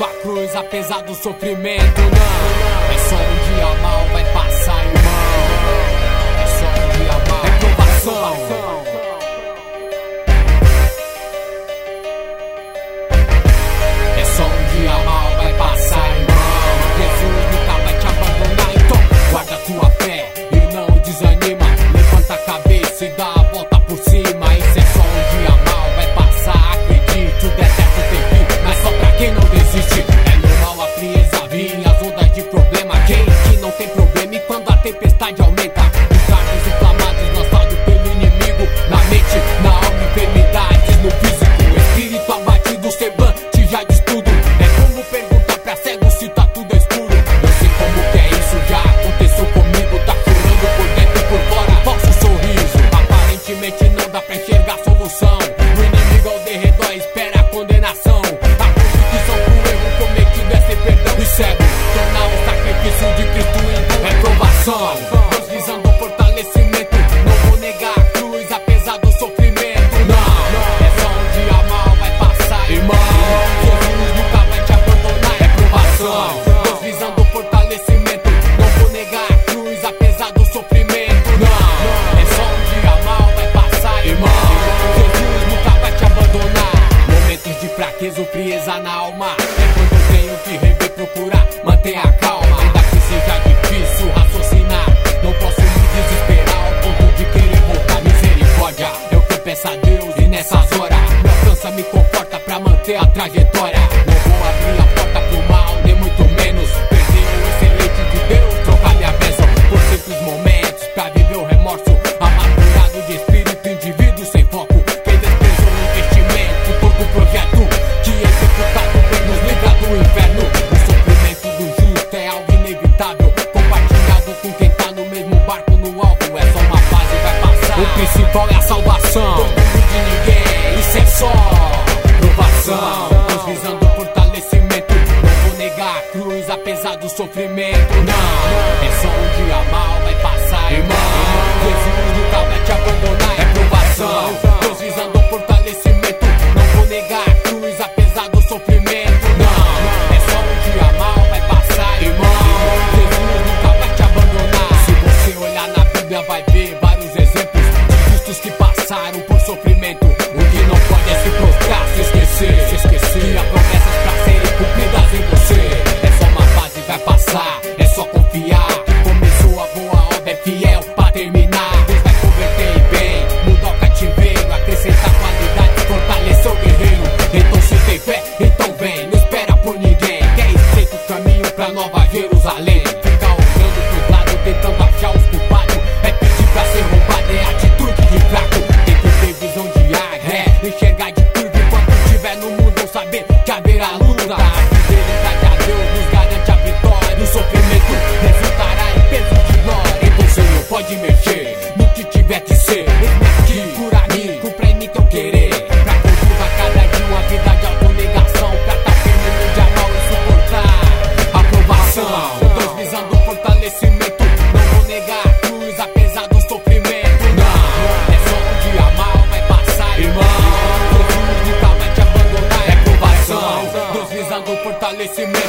sua cruz, apesar do sofrimento, não. É só um dia mal, vai não tem problema e quando a tempestade aumenta? Os dardos inflamados sofrimento. Não, é só um dia mal, vai passar, irmão. Jesus nunca vai te abandonar, é provação. Deus visando o fortalecimento. Não vou negar a cruz, apesar do sofrimento. Não, é só um dia mal, vai passar, irmão. Jesus nunca vai te abandonar. Momentos de fraqueza ou frieza na alma. É quando eu tenho que rever, procurar, manter a calma. Compartilhado com quem tá no mesmo barco no alvo. É só uma fase, vai passar. O principal é a salvação. Todo mundo de ninguém, isso é só provação. Deus visando fortalecimento. Não vou negar a cruz, apesar do sofrimento. Não, é só um dia mal, vai passar, irmão. Sofrimento. O que não pode é se prostrar, se esquecer, se esquecer. Que há promessas pra serem cumpridas em você. É só uma fase, vai passar, é só confiar. Não vou negar a cruz, apesar do sofrimento. Não, é só um dia mal, vai passar, irmão. Jesus nunca vai te abandonar, é provação. Deus visando o fortalecimento.